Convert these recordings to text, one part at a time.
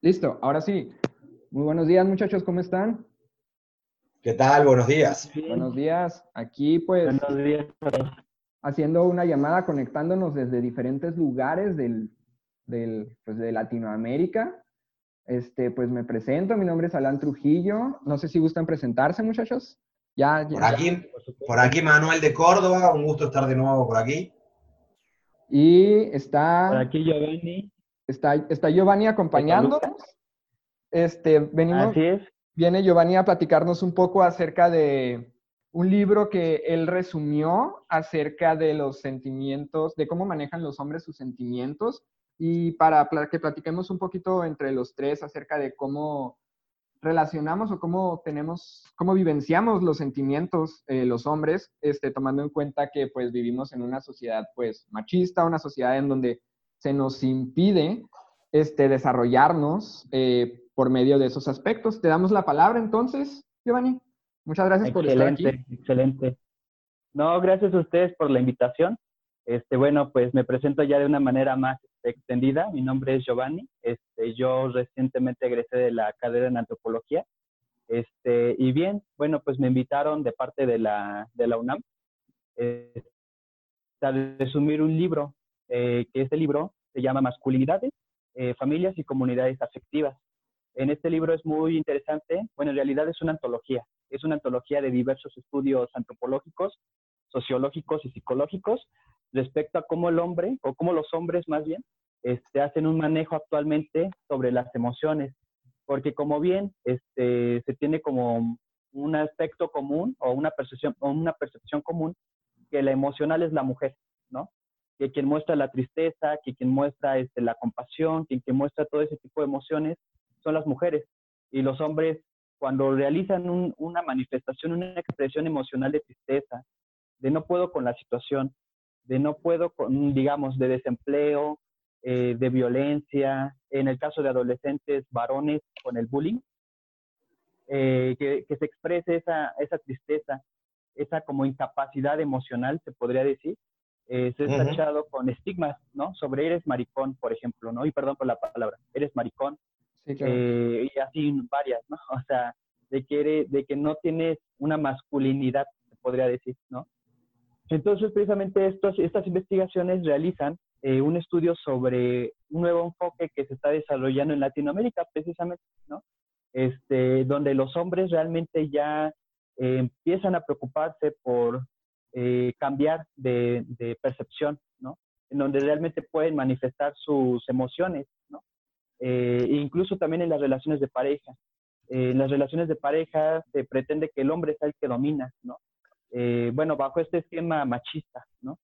Listo, ahora sí. Muy buenos días, muchachos, ¿cómo están? ¿Qué tal? Buenos días. Buenos días. Aquí, pues, Buenos días. haciendo una llamada, conectándonos desde diferentes lugares del, del, pues, de Latinoamérica. Este, pues me presento, mi nombre es Alan Trujillo. No sé si gustan presentarse, muchachos. Ya, ya. Por aquí, por aquí Manuel de Córdoba, un gusto estar de nuevo por aquí. Y está, Por aquí Giovanni. Está, está Giovanni acompañándonos. Este, venimos, Así es. viene Giovanni a platicarnos un poco acerca de un libro que él resumió acerca de los sentimientos, de cómo manejan los hombres sus sentimientos y para que platiquemos un poquito entre los tres acerca de cómo relacionamos o cómo tenemos, cómo vivenciamos los sentimientos eh, los hombres, este, tomando en cuenta que pues vivimos en una sociedad pues machista, una sociedad en donde se nos impide este, desarrollarnos eh, por medio de esos aspectos. Te damos la palabra entonces, Giovanni. Muchas gracias por estar aquí. Excelente, excelente. No, gracias a ustedes por la invitación. Este, bueno, pues me presento ya de una manera más extendida. Mi nombre es Giovanni. Este, yo recientemente egresé de la carrera en antropología. Este, y bien, bueno, pues me invitaron de parte de la, de la UNAM eh, a resumir un libro, eh, que este libro se llama Masculinidades, eh, Familias y Comunidades Afectivas. En este libro es muy interesante, bueno, en realidad es una antología, es una antología de diversos estudios antropológicos, sociológicos y psicológicos respecto a cómo el hombre, o cómo los hombres más bien, este, hacen un manejo actualmente sobre las emociones. Porque como bien este, se tiene como un aspecto común o una percepción, o una percepción común que la emocional es la mujer, ¿no? Que quien muestra la tristeza, que quien muestra este, la compasión, que quien muestra todo ese tipo de emociones son las mujeres. Y los hombres, cuando realizan un- una manifestación, una expresión emocional de tristeza, de no puedo con la situación, de no puedo con, digamos, de desempleo, eh, de violencia, en el caso de adolescentes varones con el bullying, eh, que, que se exprese esa, esa tristeza, esa como incapacidad emocional, se podría decir, eh, es Ujú. tachado con estigmas, ¿no? Sobre eres maricón, por ejemplo, ¿no? Y perdón por la palabra, eres maricón, Sí, claro. eh, y así varias, ¿no? O sea, de que, eres- de que no tienes una masculinidad, se podría decir, ¿no? Entonces, precisamente estos, estas investigaciones realizan eh, un estudio sobre un nuevo enfoque que se está desarrollando en Latinoamérica, precisamente, ¿no? Este, donde los hombres realmente ya eh, empiezan a preocuparse por eh, cambiar de, de percepción, ¿no? En donde realmente pueden manifestar sus emociones, ¿no? Eh, incluso también en las relaciones de pareja. Eh, en las relaciones de pareja se pretende que el hombre sea el que domina, ¿no? Eh, bueno, bajo este esquema machista, ¿no?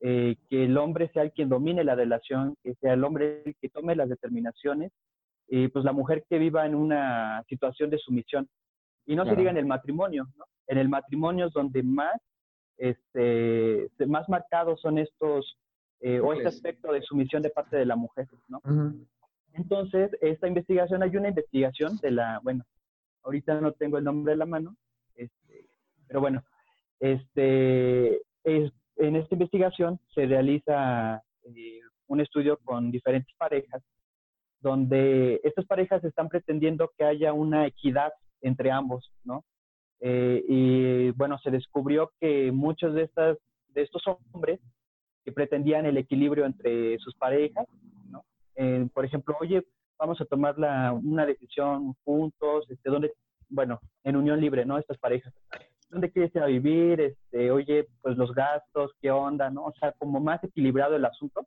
Eh, que el hombre sea el quien domine la relación, que sea el hombre el que tome las determinaciones, y pues la mujer que viva en una situación de sumisión. Y no Claro. se diga en el matrimonio, ¿no? En el matrimonio es donde más, este, más marcados son estos, eh, o este aspecto de sumisión de parte de la mujer, ¿no? Entonces, esta investigación, hay una investigación de la, bueno, ahorita no tengo el nombre de la mano, este, pero bueno, este, es- en esta investigación se realiza eh, un estudio con diferentes parejas, donde estas parejas están pretendiendo que haya una equidad entre ambos, ¿no? Eh, y bueno, se descubrió que muchos de, estas, de estos hombres que pretendían el equilibrio entre sus parejas, ¿no? Eh, por ejemplo, oye, vamos a tomar la, una decisión juntos, este, donde, bueno, en unión libre, ¿no? Estas parejas. ¿Dónde quieres vivir? Este, oye, pues los gastos, ¿qué onda, no? O sea, como más equilibrado el asunto.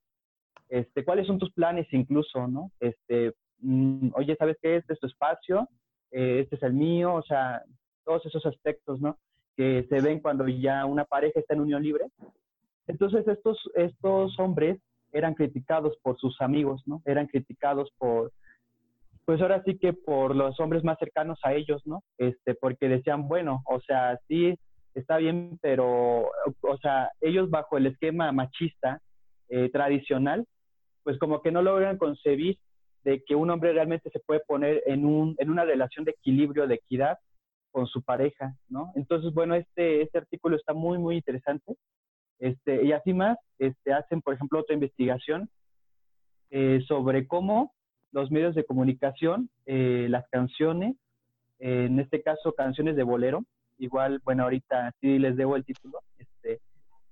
Este, ¿cuáles son tus planes incluso, no? Este, mm, oye, ¿sabes qué? Este es tu espacio, eh, este es el mío, o sea, todos esos aspectos, ¿no? Que se ven cuando ya una pareja está en unión libre. Entonces, estos, estos hombres eran criticados por sus amigos, ¿no? Eran criticados por, pues ahora sí que por los hombres más cercanos a ellos, ¿no? Este, porque decían, bueno, o sea, sí, está bien, pero, o sea, ellos bajo el esquema machista eh, tradicional, pues como que no logran concebir de que un hombre realmente se puede poner en, un, en una relación de equilibrio, de equidad con su pareja, ¿no? Entonces, bueno, este, este artículo está muy, muy interesante. Este, y así más, este, hacen, por ejemplo, otra investigación eh, sobre cómo los medios de comunicación, eh, las canciones, en este caso canciones de bolero, igual, bueno, ahorita sí les debo el título, este,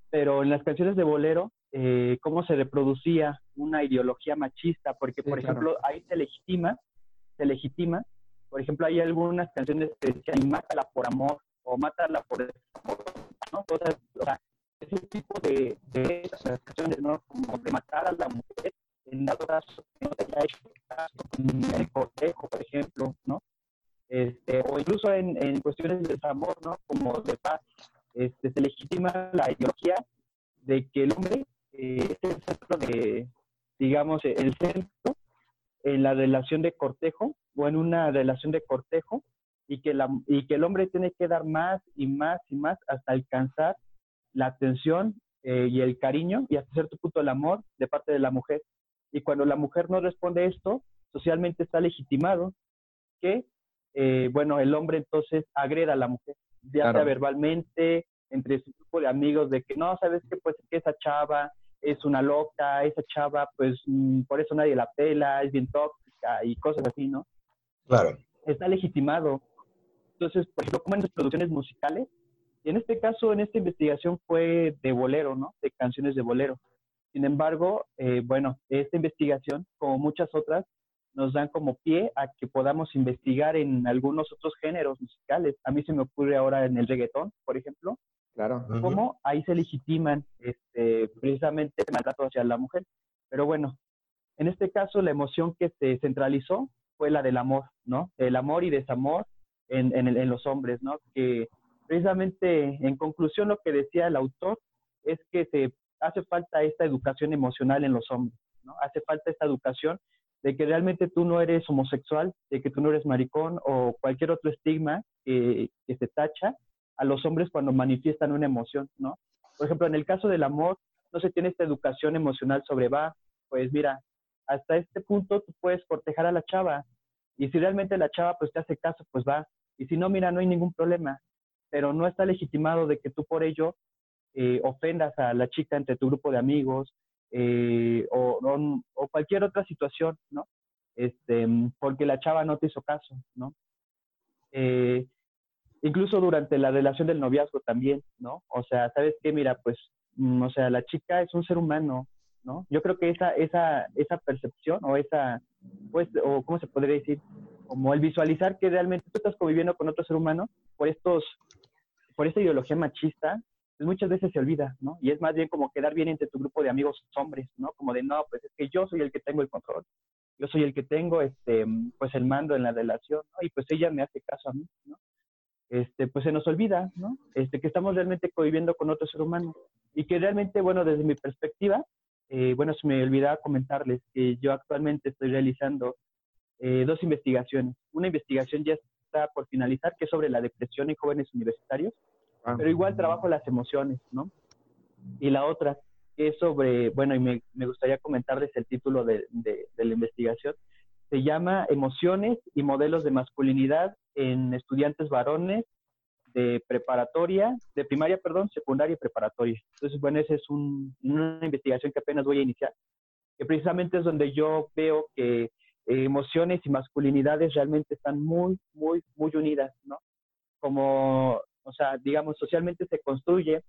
pero en las canciones de bolero, eh, cómo se reproducía una ideología machista, porque, por ejemplo, ahí se legitima, se legitima, por ejemplo, hay algunas canciones que decían, mátala por amor, o mátala por amor, ¿no? o sea, ese tipo de, de esas canciones, ¿no? Como de matar a la mujer, en dado caso que no te haya hecho caso, con el cortejo, por ejemplo, ¿no? Este, o incluso en, en cuestiones de desamor, ¿no? Como de paz, este, se legitima la ideología de que el hombre eh, es el centro de, digamos, el centro en la relación de cortejo o en una relación de cortejo y que, la, y que el hombre tiene que dar más y más y más hasta alcanzar la atención eh, y el cariño y hasta cierto punto el amor de parte de la mujer. Y cuando la mujer no responde esto, socialmente está legitimado que, eh, bueno, el hombre entonces agreda a la mujer, ya sea verbalmente, entre su grupo de amigos, de que no, sabes que pues que esa chava es una loca, esa chava pues mm, por eso nadie la pela, es bien tóxica y cosas así, ¿no? Claro. Está legitimado. Entonces, por ejemplo, como en las producciones musicales, y en este caso, en esta investigación fue de bolero, ¿no? De canciones de bolero. Sin embargo, eh, bueno, esta investigación, como muchas otras, nos dan como pie a que podamos investigar en algunos otros géneros musicales. A mí se me ocurre ahora en el reggaetón, por ejemplo. Claro. Cómo ahí se legitiman este, precisamente el maltrato hacia la mujer. Pero bueno, en este caso la emoción que se centralizó fue la del amor, ¿no? El amor y desamor en, en, en los hombres, ¿no? Que precisamente en conclusión lo que decía el autor es que se hace falta esta educación emocional en los hombres, ¿no? Hace falta esta educación de que realmente tú no eres homosexual, de que tú no eres maricón o cualquier otro estigma que, se tacha a los hombres cuando manifiestan una emoción, ¿no? Por ejemplo, en el caso del amor, no se tiene esta educación emocional sobre, va, pues mira, hasta este punto tú puedes cortejar a la chava y si realmente la chava pues te hace caso, pues va. Y si no, mira, no hay ningún problema, pero no está legitimado de que tú por ello eh, ofendas a la chica entre tu grupo de amigos eh, o, cualquier otra situación, ¿no? Este, porque la chava no te hizo caso, ¿no? Eh, incluso durante la relación del noviazgo también, ¿no? O sea, ¿sabes qué? Mira, pues, mm, o sea, la chica es un ser humano, ¿no? Yo creo que esa, esa, esa percepción o esa, pues, o ¿cómo se podría decir? Como el visualizar que realmente tú estás conviviendo con otro ser humano por estos, por esta ideología machista, pues muchas veces se olvida, ¿no? Y es más bien como quedar bien entre tu grupo de amigos hombres, ¿no? Como de, no, pues es que yo soy el que tengo el control, yo soy el que tengo, este, pues el mando en la relación, ¿no? Y pues ella me hace caso a mí, ¿no? Este, pues se nos olvida, ¿no? Este, que estamos realmente conviviendo con otro ser humano y que realmente, bueno, desde mi perspectiva, eh, bueno, se me olvidaba comentarles que yo actualmente estoy realizando eh, dos investigaciones. Una investigación ya está por finalizar, que es sobre la depresión en jóvenes universitarios, Ah. Pero igual trabajo las emociones, ¿no? Y la otra es sobre, bueno, y me, me gustaría comentarles el título de, de, la investigación, se llama Emociones y modelos de masculinidad en estudiantes varones de preparatoria, de primaria, perdón, secundaria y preparatoria. Entonces, bueno, esa es un, una investigación que apenas voy a iniciar, que precisamente es donde yo veo que emociones y masculinidades realmente están muy, muy, muy unidas, ¿no? Como o sea, digamos, socialmente se construye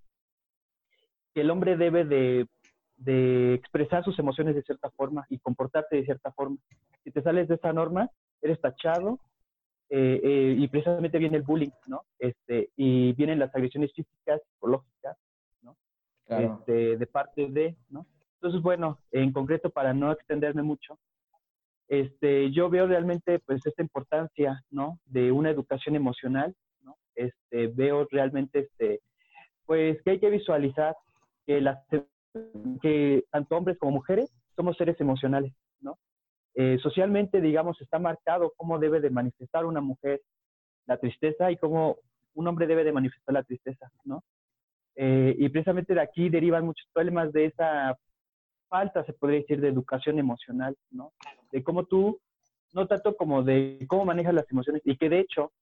que el hombre debe de, expresar sus emociones de cierta forma y comportarse de cierta forma. Si te sales de esa norma, eres tachado eh, eh, y precisamente viene el bullying, ¿no? Este, y vienen las agresiones físicas, psicológicas, ¿no? Este, de parte de, ¿no? Entonces, bueno, en concreto, para no extenderme mucho, este, yo veo realmente pues esta importancia, ¿no? De una educación emocional este, veo realmente, este, pues que hay que visualizar que, las, que tanto hombres como mujeres somos seres emocionales, ¿no? Eh, socialmente, digamos, está marcado cómo debe de manifestar una mujer la tristeza y cómo un hombre debe de manifestar la tristeza, ¿no? Eh, y precisamente de aquí derivan muchos problemas de esa falta, se podría decir, de educación emocional, ¿no? De cómo tú, no tanto como de cómo manejas las emociones, y que de hecho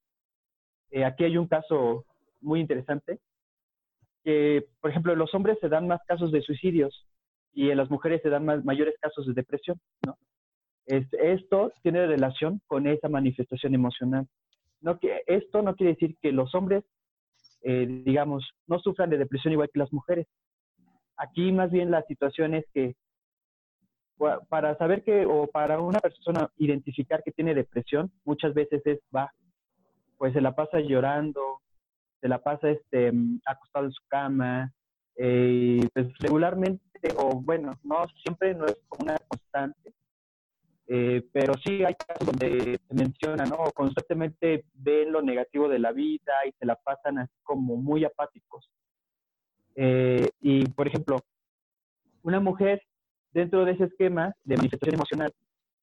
eh, aquí hay un caso muy interesante, que, por ejemplo, en los hombres se dan más casos de suicidios y en las mujeres se dan más, mayores casos de depresión, ¿no? esto tiene relación con esa manifestación emocional. No que, esto no quiere decir que los hombres, eh, digamos, no sufran de depresión igual que las mujeres. Aquí más bien la situación es que para saber que, o para una persona identificar que tiene depresión, muchas veces es, va, pues se la pasa llorando, se la pasa este, acostado en su cama, eh, pues regularmente, o bueno, no siempre no es como una constante, eh, pero sí hay casos donde se menciona, ¿no? Constantemente ven lo negativo de la vida y se la pasan así como muy apáticos. Eh, y, por ejemplo, una mujer dentro de ese esquema de manifestación emocional,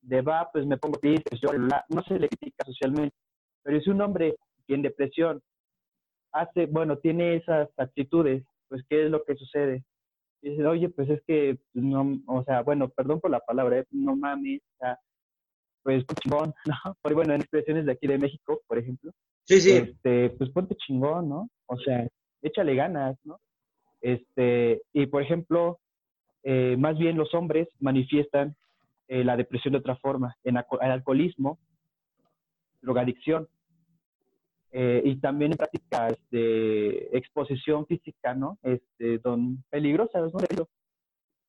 de va, pues me pongo triste, no se le critica socialmente, pero si un hombre en depresión hace, bueno, tiene esas actitudes, pues, ¿qué es lo que sucede? dice, oye, pues es que, no, o sea, bueno, perdón por la palabra, ¿eh? no mames, o sea, pues chingón, ¿no? Por, bueno, en expresiones de aquí de México, por ejemplo. Sí, sí. Este, pues ponte chingón, ¿no? O sea, échale ganas, ¿no? Este, y por ejemplo, eh, más bien los hombres manifiestan eh, la depresión de otra forma, en el alcoholismo, drogadicción, eh, y también en prácticas de exposición física, ¿no? Este, don, peligrosas, ¿no?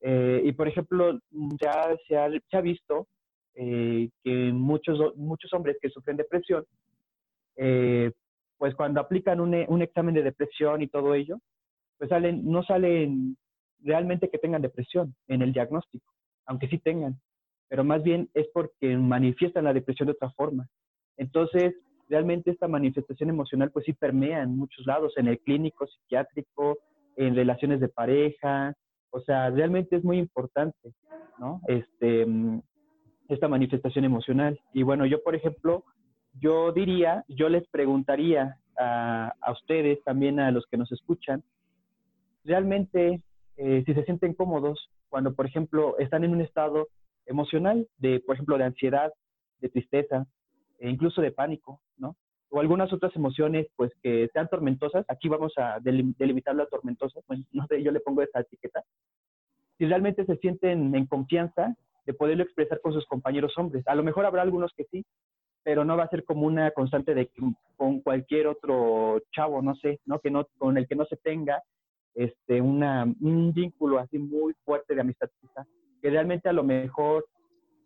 Eh, y por ejemplo, ya se ha, se ha visto eh, que muchos, muchos hombres que sufren depresión, pues cuando aplican un, un, examen de depresión y todo ello, pues salen, no salen realmente que tengan depresión en el diagnóstico, aunque sí tengan, pero más bien es porque manifiestan la depresión de otra forma. Entonces, realmente esta manifestación emocional pues sí permea en muchos lados, en el clínico, psiquiátrico, en relaciones de pareja, o sea, realmente es muy importante, ¿no? Este, esta manifestación emocional. Y bueno, yo, por ejemplo, yo diría, yo les preguntaría a, a ustedes, también a los que nos escuchan, realmente eh, si se sienten cómodos cuando, por ejemplo, están en un estado emocional de, por ejemplo, de ansiedad, de tristeza, e incluso de pánico. O algunas otras emociones, pues, que sean tormentosas. Aquí vamos a delimitarlo a tormentosas. Bueno, no sé, yo le pongo esa etiqueta. Si realmente se sienten en confianza de poderlo expresar con sus compañeros hombres. A lo mejor habrá algunos que sí, pero no va a ser como una constante de con cualquier otro chavo, no sé, ¿no? Que no, con el que no se tenga este, una, un vínculo así muy fuerte de amistad, que realmente a lo mejor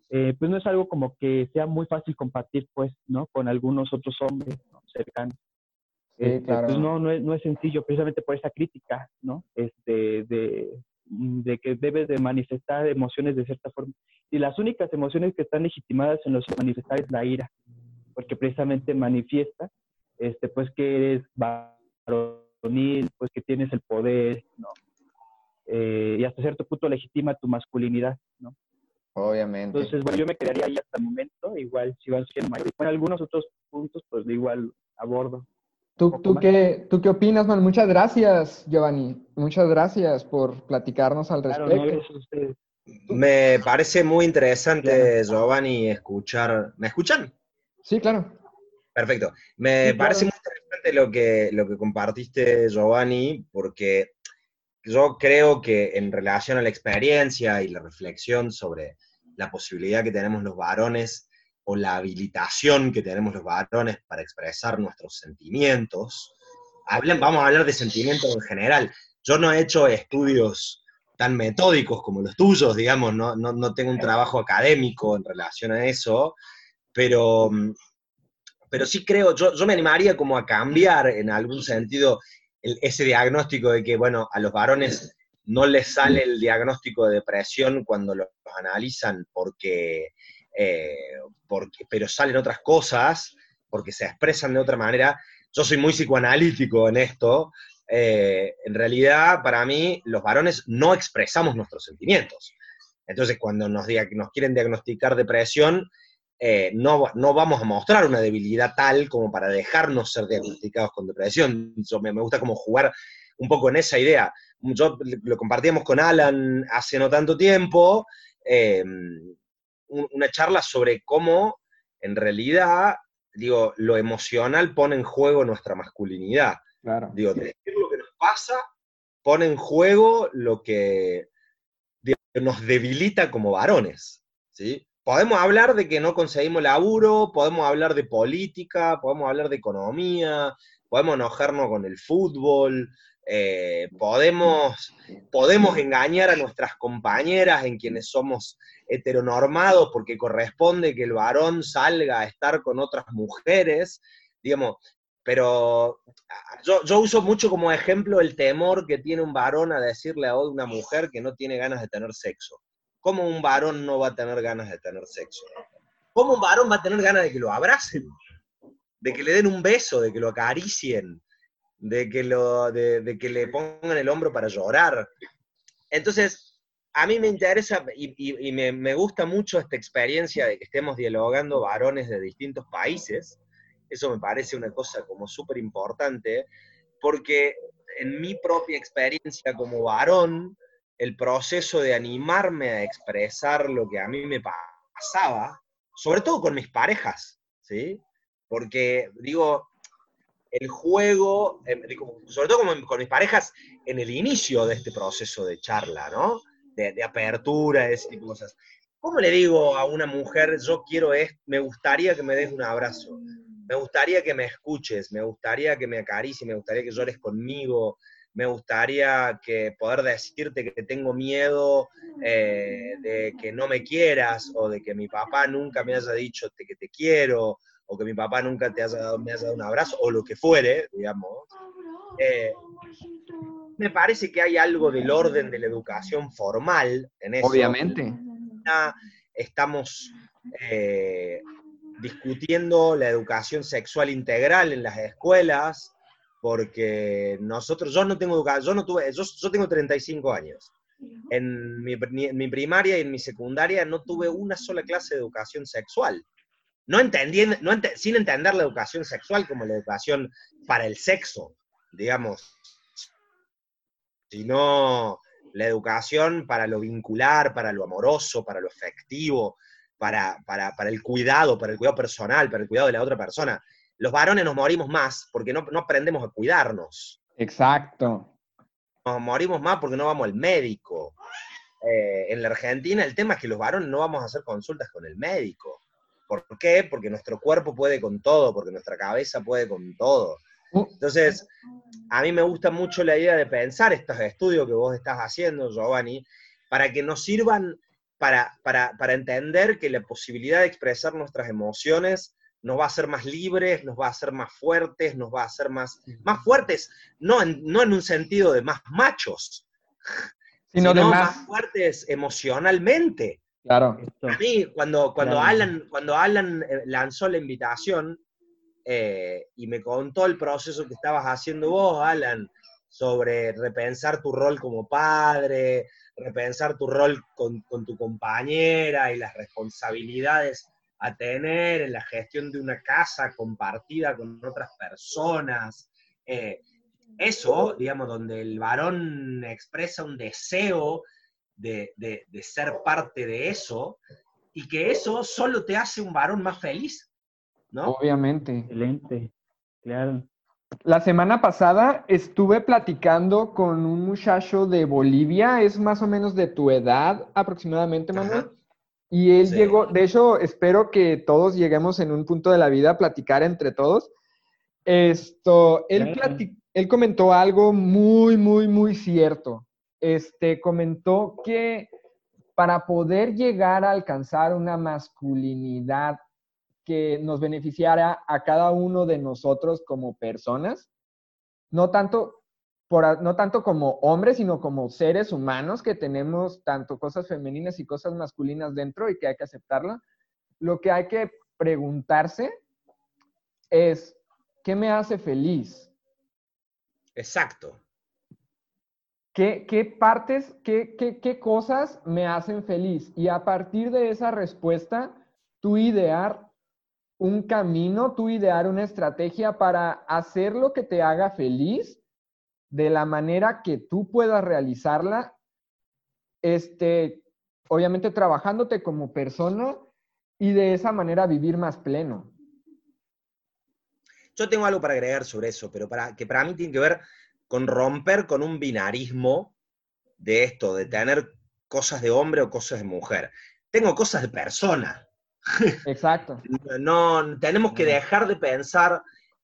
eh, pues no es algo como que sea muy fácil compartir, pues, ¿no? Con algunos otros hombres cercanos. Este, pues no, no es, no es sencillo, precisamente por esa crítica, ¿no? Este, de, de que debes de manifestar emociones de cierta forma. Y las únicas emociones que están legitimadas en los manifestar es la ira, porque precisamente manifiesta, este, pues que eres varonil, pues que tienes el poder, ¿no? Eh, y hasta cierto punto legitima tu masculinidad, ¿no? Obviamente. Entonces, bueno, yo me quedaría ahí hasta el momento. Igual, si van siendo mayores. Bueno, algunos otros puntos, pues igual abordo. ¿Tú, tú, qué, ¿Tú qué opinas, man? Muchas gracias, Giovanni. Muchas gracias por platicarnos al respecto. me parece muy interesante, Giovanni, escuchar. ¿Me escuchan? Sí, claro. Perfecto. Me parece muy interesante lo que, lo que compartiste, Giovanni, porque yo creo que en relación a la experiencia y la reflexión sobre la posibilidad que tenemos los varones o la habilitación que tenemos los varones para expresar nuestros sentimientos. vamos a hablar de sentimientos en general. Yo no he hecho estudios tan metódicos como los tuyos, digamos, no, no, tengo un trabajo académico en relación a eso, pero, pero sí creo, yo, yo me animaría como a cambiar en algún sentido ese diagnóstico de que, bueno, a los varones no les sale el diagnóstico de depresión cuando los, analizan porque, eh, porque, pero salen otras cosas, porque se expresan de otra manera. Yo soy muy psicoanalítico en esto. Eh, en realidad, para mí, los varones no expresamos nuestros sentimientos. Entonces, cuando nos, nos quieren diagnosticar depresión, eh, no, no, vamos a mostrar una debilidad tal como para dejarnos ser diagnosticados con depresión. Yo, me, me, gusta como jugar un poco en esa idea yo lo compartíamos con Alan hace no tanto tiempo, em, una charla sobre cómo en realidad, digo, lo emocional pone en juego nuestra masculinidad. Claro. Digo, decir lo que nos pasa pone en juego lo que nos debilita como varones, ¿sí? podemos hablar de que no conseguimos laburo, podemos hablar de política, podemos hablar de economía, podemos enojarnos con el fútbol, eh, podemos, podemos engañar a nuestras compañeras en quienes somos heteronormados porque corresponde que el varón salga a estar con otras mujeres, digamos, pero yo, yo, uso mucho como ejemplo el temor que tiene un varón a decirle a una mujer que no tiene ganas de tener sexo. ¿Cómo un varón no va a tener ganas de tener sexo? ¿Cómo un varón va a tener ganas de que lo abracen? De que le den un beso, de que lo acaricien, de que, lo, de, que le pongan el hombro para llorar. Entonces, a mí me interesa y, me, gusta mucho esta experiencia de que estemos dialogando varones de distintos países. Eso me parece una cosa como súper importante, porque en mi propia experiencia como varón, el proceso de animarme a expresar lo que a mí me pasaba, sobre todo con mis parejas, ¿sí? Porque, digo, el juego, em, sobre todo con, mis parejas, en el inicio de este proceso de charla, ¿no? De, apertura, ese tipo cosas. ¿Cómo le digo a una mujer, yo quiero esto, me gustaría que me des un abrazo, me gustaría que me escuches, me gustaría que me acaricies, me gustaría que llores conmigo, me gustaría que poder decirte que tengo miedo eh, de que no me quieras o de que mi papá nunca me haya dicho que te quiero o que mi papá nunca te haya dado, me haya dado un abrazo o lo que fuere, digamos. Eh, me parece que hay algo del orden de la educación formal en eso. Obviamente. Estamos eh, discutiendo la educación sexual integral en las escuelas, porque nosotros, yo no tengo educación, yo no tuve, yo, yo tengo 35 años. En mi, mi, primaria y en mi secundaria no tuve una sola clase de educación sexual. No entendiendo, no sin entender la educación sexual como la educación para el sexo, digamos, sino la educación para lo vincular, para lo amoroso, para lo efectivo, para, para, para el cuidado, para el cuidado personal, para el cuidado de la otra persona los varones nos morimos más porque no, aprendemos a cuidarnos. Exacto. Nos morimos más porque no vamos al médico. Eh, en la Argentina el tema es que los varones no vamos a hacer consultas con el médico. ¿Por qué? Porque nuestro cuerpo puede con todo, porque nuestra cabeza puede con todo. Uh. Entonces, a mí me gusta mucho la idea de pensar estos estudios que vos estás haciendo, Giovanni, para que nos sirvan para, para, para entender que la posibilidad de expresar nuestras emociones nos va a hacer más libres, nos va a hacer más fuertes, nos va a hacer más, más fuertes, no en, no en un sentido de más machos, sino, de más... fuertes emocionalmente. Claro. A mí, cuando, cuando, Alan, cuando Alan eh, lanzó la invitación eh, y me contó el proceso que estabas haciendo vos, Alan, sobre repensar tu rol como padre, repensar tu rol con, con tu compañera y las responsabilidades a tener en la gestión de una casa compartida con otras personas. Eh, eso, digamos, donde el varón expresa un deseo de, ser parte de eso y que eso solo te hace un varón más feliz, ¿no? Obviamente. Excelente, claro. La semana pasada estuve platicando con un muchacho de Bolivia, es más o menos de tu edad aproximadamente, Manuel. Y él llegó, de hecho, espero que todos lleguemos en un punto de la vida a platicar entre todos. Esto, él, él comentó algo muy, muy, muy cierto. Este, comentó que para poder llegar a alcanzar una masculinidad que nos beneficiara a cada uno de nosotros como personas, no tanto no tanto como hombres, sino como seres humanos que tenemos tanto cosas femeninas y cosas masculinas dentro y que hay que aceptarla. Lo que hay que preguntarse es, ¿qué me hace feliz? Exacto. ¿Qué, partes, qué, qué, qué cosas me hacen feliz? Y a partir de esa respuesta, tú idear un camino, tú idear una estrategia para hacer lo que te haga feliz de la manera que tú puedas realizarla, este, obviamente trabajándote como persona y de esa manera vivir más pleno. Yo tengo algo para agregar sobre eso, pero para, que para mí tiene que ver con romper con un binarismo de esto, de tener cosas de hombre o cosas de mujer. Tengo cosas de persona. Exacto. no, tenemos que dejar de pensar,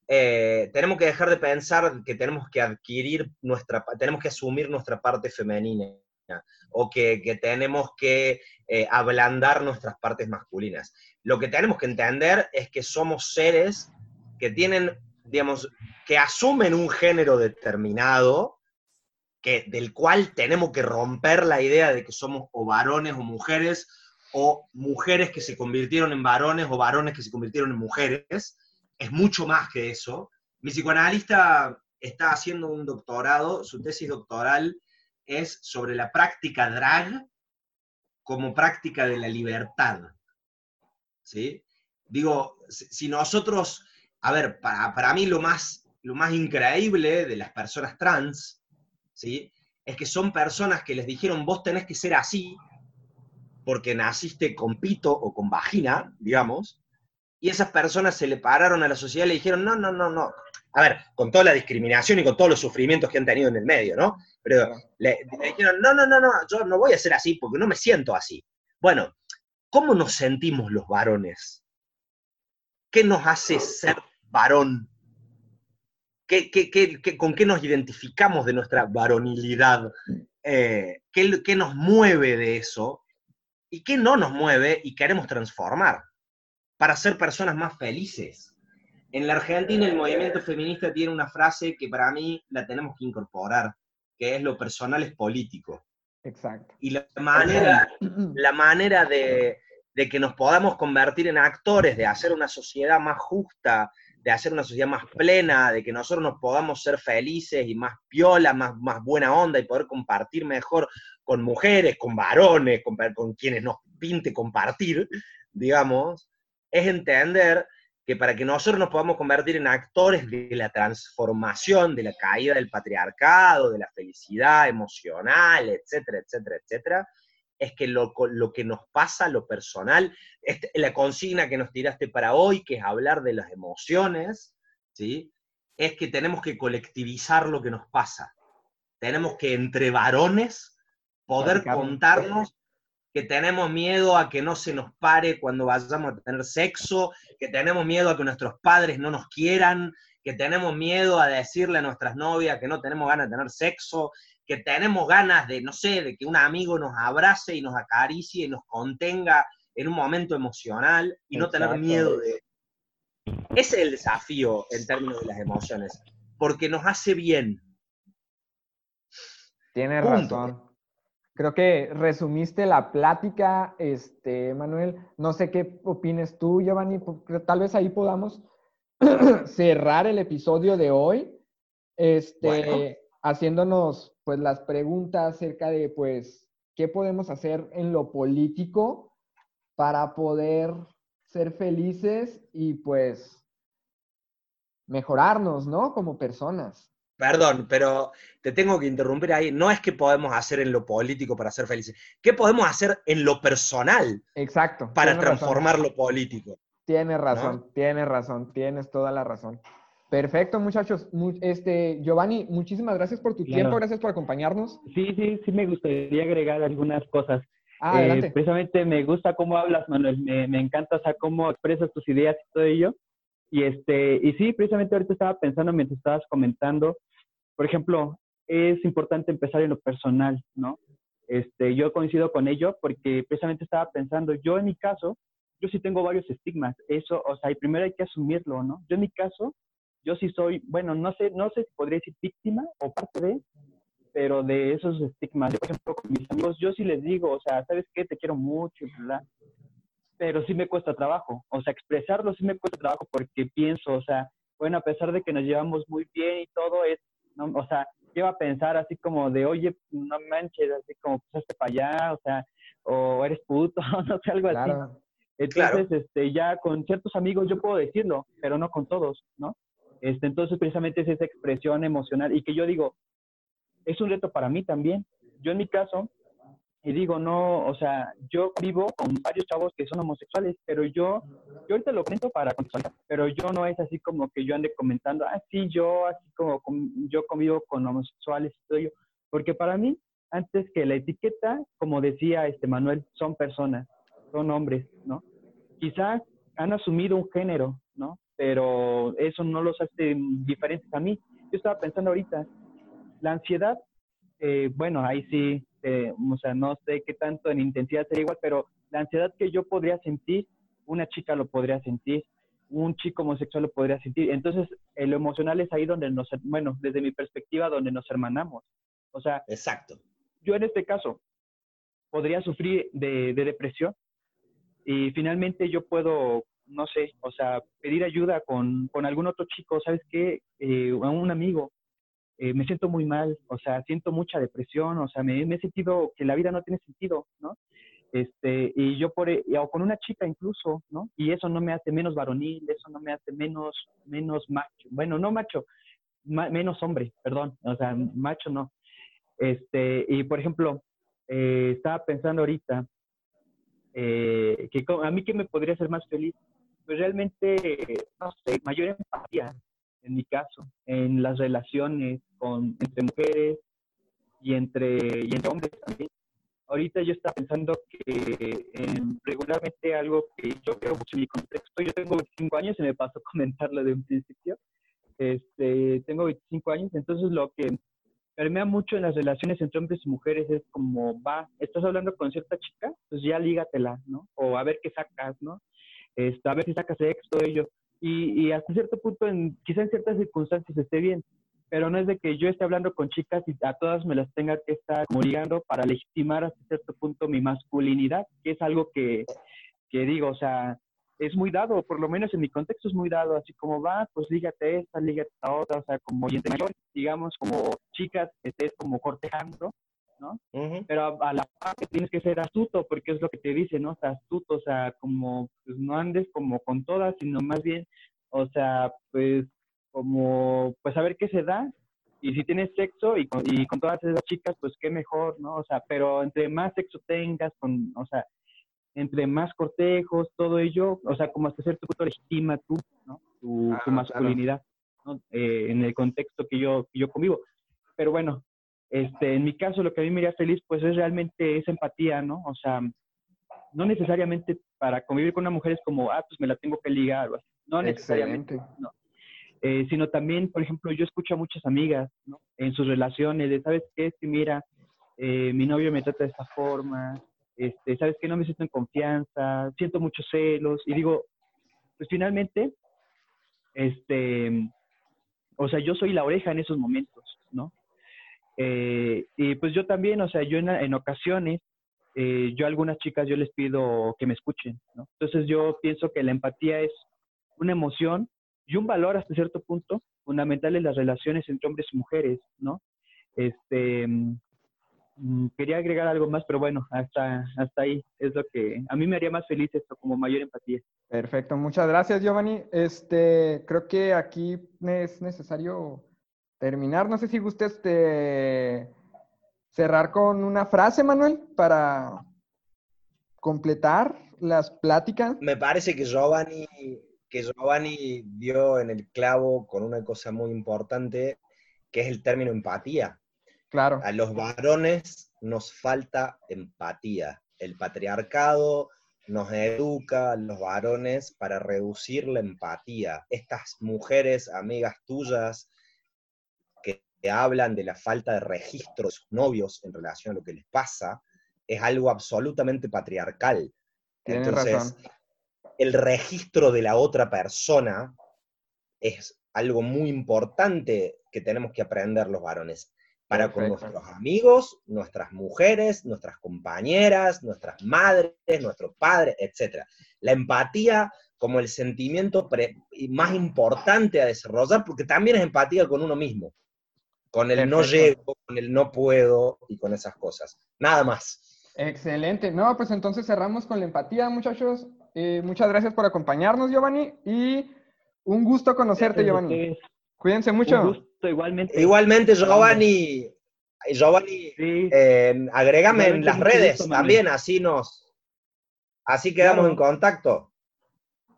eh, tenemos que dejar de pensar que tenemos que adquirir nuestra, tenemos que asumir nuestra parte femenina o que, tenemos que eh, ablandar nuestras partes masculinas. Lo que tenemos que entender es que somos seres que tienen, digamos, que asumen un género determinado, que, del cual tenemos que romper la idea de que somos o varones o mujeres, o mujeres que se convirtieron en varones o varones que se convirtieron en mujeres. Es mucho más que eso. Mi psicoanalista está haciendo un doctorado, su tesis doctoral es sobre la práctica drag como práctica de la libertad. ¿Sí? Digo, si nosotros, a ver, para, para mí lo más, lo más increíble de las personas trans, ¿sí? Es que son personas que les dijeron, vos tenés que ser así, porque naciste con pito o con vagina, digamos, y esas personas se le pararon a la sociedad y le dijeron, no, no, no, no. A ver, con toda la discriminación y con todos los sufrimientos que han tenido en el medio, ¿no? Pero le, dijeron, no, no, no, no, yo no voy a ser así porque no me siento así. Bueno, ¿cómo nos sentimos los varones? ¿Qué nos hace ser varón? ¿Qué, con qué nos identificamos de nuestra varonilidad? Eh, ¿qué, ¿Qué nos mueve de eso? ¿Y qué no nos mueve y queremos transformar para ser personas más felices? En la Argentina el movimiento feminista tiene una frase que para mí la tenemos que incorporar, que es lo personal es político. Exacto. Y la manera, la manera de, que nos podamos convertir en actores, de hacer una sociedad más justa, de hacer una sociedad más plena, de que nosotros nos podamos ser felices y más piola, más, más buena onda y poder compartir mejor con mujeres, con varones, con, con quienes nos pinte compartir, digamos, es entender que para que nosotros nos podamos convertir en actores de la transformación, de la caída del patriarcado, de la felicidad emocional, etcétera, etcétera, etcétera, es que lo, que nos pasa, lo personal, este, la consigna que nos tiraste para hoy, que es hablar de las emociones, ¿sí? es que tenemos que colectivizar lo que nos pasa. Tenemos que entre varones poder contarnos que tenemos miedo a que no se nos pare cuando vayamos a tener sexo, que tenemos miedo a que nuestros padres no nos quieran, que tenemos miedo a decirle a nuestras novias que no tenemos ganas de tener sexo, que tenemos ganas de, no sé, de que un amigo nos abrace y nos acaricie y nos contenga en un momento emocional y no tener miedo de... Ese es el desafío en términos de las emociones, porque nos hace bien. Tienes razón. Creo que resumiste la plática, este, Manuel. No sé qué opines tú, Giovanni. Tal vez ahí podamos cerrar el episodio de hoy, este, haciéndonos pues las preguntas acerca de pues qué podemos hacer en lo político para poder ser felices y pues mejorarnos, ¿no? Como personas. Perdón, pero te tengo que interrumpir ahí. No es que podemos hacer en lo político para ser felices. ¿Qué podemos hacer en lo personal? Exacto. Para transformar lo político. Tienes razón, tienes razón, tienes toda la razón. Perfecto, muchachos. Este, Giovanni, muchísimas gracias por tu tiempo, gracias por acompañarnos. Sí, sí, sí me gustaría agregar algunas cosas. Ah. Eh, precisamente me gusta cómo hablas, Manuel. Me, me encanta, o sea, cómo expresas tus ideas y todo ello. Y, este, y sí, precisamente ahorita estaba pensando mientras estabas comentando, por ejemplo, es importante empezar en lo personal, ¿no? Este, yo coincido con ello porque precisamente estaba pensando, yo en mi caso, yo sí tengo varios estigmas, eso, o sea, y primero hay que asumirlo, ¿no? Yo en mi caso, yo sí soy, bueno, no sé, no sé si podría decir víctima o parte de, pero de esos estigmas. Yo, por ejemplo, con mis amigos, yo sí les digo, o sea, ¿sabes qué? Te quiero mucho, ¿verdad? pero sí me cuesta trabajo. O sea, expresarlo sí me cuesta trabajo porque pienso, o sea, bueno, a pesar de que nos llevamos muy bien y todo, es, ¿no? o sea, lleva a pensar así como de, oye, no manches, así como pasaste para allá, o sea, o eres puto, no sé, algo así. Entonces, este, ya con ciertos amigos yo puedo decirlo, pero no con todos, ¿no? Este, entonces, precisamente es esa expresión emocional y que yo digo, es un reto para mí también. Yo en mi caso, y digo, no, o sea, yo vivo con varios chavos que son homosexuales, pero yo, yo ahorita lo cuento para contestar, pero yo no es así como que yo ande comentando, ah, sí, yo así como yo convivo con homosexuales y todo ello, porque para mí, antes que la etiqueta, como decía este Manuel, son personas, son hombres, ¿no? quizás han asumido un género, ¿no? Pero eso no los hace diferentes a mí. Yo estaba pensando ahorita, la ansiedad, eh, bueno, ahí sí, eh, o sea, no sé qué tanto en intensidad sería igual, pero la ansiedad que yo podría sentir, una chica lo podría sentir, un chico homosexual lo podría sentir. Entonces, lo emocional es ahí donde nos, bueno, desde mi perspectiva, donde nos hermanamos. O sea, exacto. Yo en este caso podría sufrir de, depresión y finalmente yo puedo, no sé, o sea, pedir ayuda con, con algún otro chico, ¿sabes qué? Eh, un amigo, eh, me siento muy mal, o sea, siento mucha depresión, o sea, me, he sentido que la vida no tiene sentido, ¿no? Este, y yo por, e, o con una chica incluso, ¿no? Y eso no me hace menos varonil, eso no me hace menos, menos macho, bueno, no macho, menos hombre, perdón, o sea, macho no. Este, y por ejemplo, eh, estaba pensando ahorita eh, que a mí qué me podría hacer más feliz, realmente, no sé, mayor empatía, en mi caso, en las relaciones con, entre mujeres y entre, y entre hombres también ahorita yo estaba pensando que regularmente algo que yo veo mucho en mi contexto, yo tengo 25 años y me paso a comentarlo de un principio, este, tengo 25 años, entonces lo que permea mucho en las relaciones entre hombres y mujeres es como, va, estás hablando con cierta chica, pues ya lígatela, ¿no? O a ver qué sacas, ¿no? Este, a ver si sacas esto, ello. Y, y hasta cierto punto, en, quizá en ciertas circunstancias esté bien, pero no es de que yo esté hablando con chicas y a todas me las tenga que estar ligando para legitimar hasta cierto punto mi masculinidad, que es algo que, que digo, o sea, es muy dado, por lo menos en mi contexto es muy dado, así como va, pues lígate esta, lígate esta otra, o sea, como y entre mayor, digamos, como chicas, estés como cortejando, ¿no? Pero a, la parte tienes que ser astuto, porque es lo que te dice, ¿no? O sea, astuto, o sea, como, pues no andes como con todas, sino más bien, o sea, pues como pues a ver qué se da y si tienes sexo y con, y con todas esas chicas, pues qué mejor, ¿no? O sea, pero entre más sexo tengas, con, o sea, entre más cortejos, todo ello, o sea, como hasta cierto punto legitima tú, ¿no? Tu, ah, masculinidad, ¿no? Eh, en el contexto que yo, que yo convivo. Pero bueno, este, en mi caso lo que a mí me haría feliz, pues es realmente esa empatía, ¿no? O sea, no necesariamente para convivir con una mujer es como, ah, pues me la tengo que ligar o así. No necesariamente, ¿no? Eh, sino también, por ejemplo, yo escucho a muchas amigas ¿no? en sus relaciones de, ¿sabes qué? Que mira, eh, mi novio me trata de esta forma, este, ¿sabes qué? No me siento en confianza, siento muchos celos y digo, pues finalmente, este, o sea, yo soy la oreja en esos momentos. Eh, y pues yo también, o sea, yo en, ocasiones, yo a algunas chicas yo les pido que me escuchen, ¿no? Entonces yo pienso que la empatía es una emoción y un valor hasta cierto punto fundamental en las relaciones entre hombres y mujeres, ¿no? Este, mm, quería agregar algo más, pero bueno, hasta, hasta ahí es lo que a mí me haría más feliz esto, como mayor empatía. Perfecto, muchas gracias Giovanni. Este, creo que aquí es necesario terminar. No sé si guste este, cerrar con una frase, Manuel, para completar las pláticas. Me parece que Giovanni que Giovanni dio en el clavo con una cosa muy importante, que es el término empatía. Claro. A los varones nos falta empatía. El patriarcado nos educa a los varones para reducir la empatía. Estas mujeres, amigas tuyas, hablan de la falta de registro de sus novios en relación a lo que les pasa, es algo absolutamente patriarcal. Entonces, el registro de la otra persona es algo muy importante que tenemos que aprender los varones. Para con nuestros amigos, nuestras mujeres, nuestras compañeras, nuestras madres, nuestros padres, etc. La empatía como el sentimiento más importante a desarrollar, porque también es empatía con uno mismo, con el no llego, con el no puedo y con esas cosas. Nada más. Excelente. No, pues entonces cerramos con la empatía, muchachos. Eh, muchas gracias por acompañarnos, Giovanni, y un gusto conocerte, Giovanni. Cuídense mucho. Un gusto, igualmente. Igualmente, Giovanni. Giovanni, eh, agrégame en las redes también, así nos, así quedamos en contacto.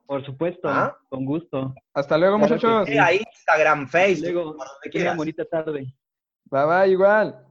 Por supuesto, ¿Ah? con gusto. Hasta luego, muchachos. Instagram, Facebook. Luego, bonita tarde. Bye bye, igual.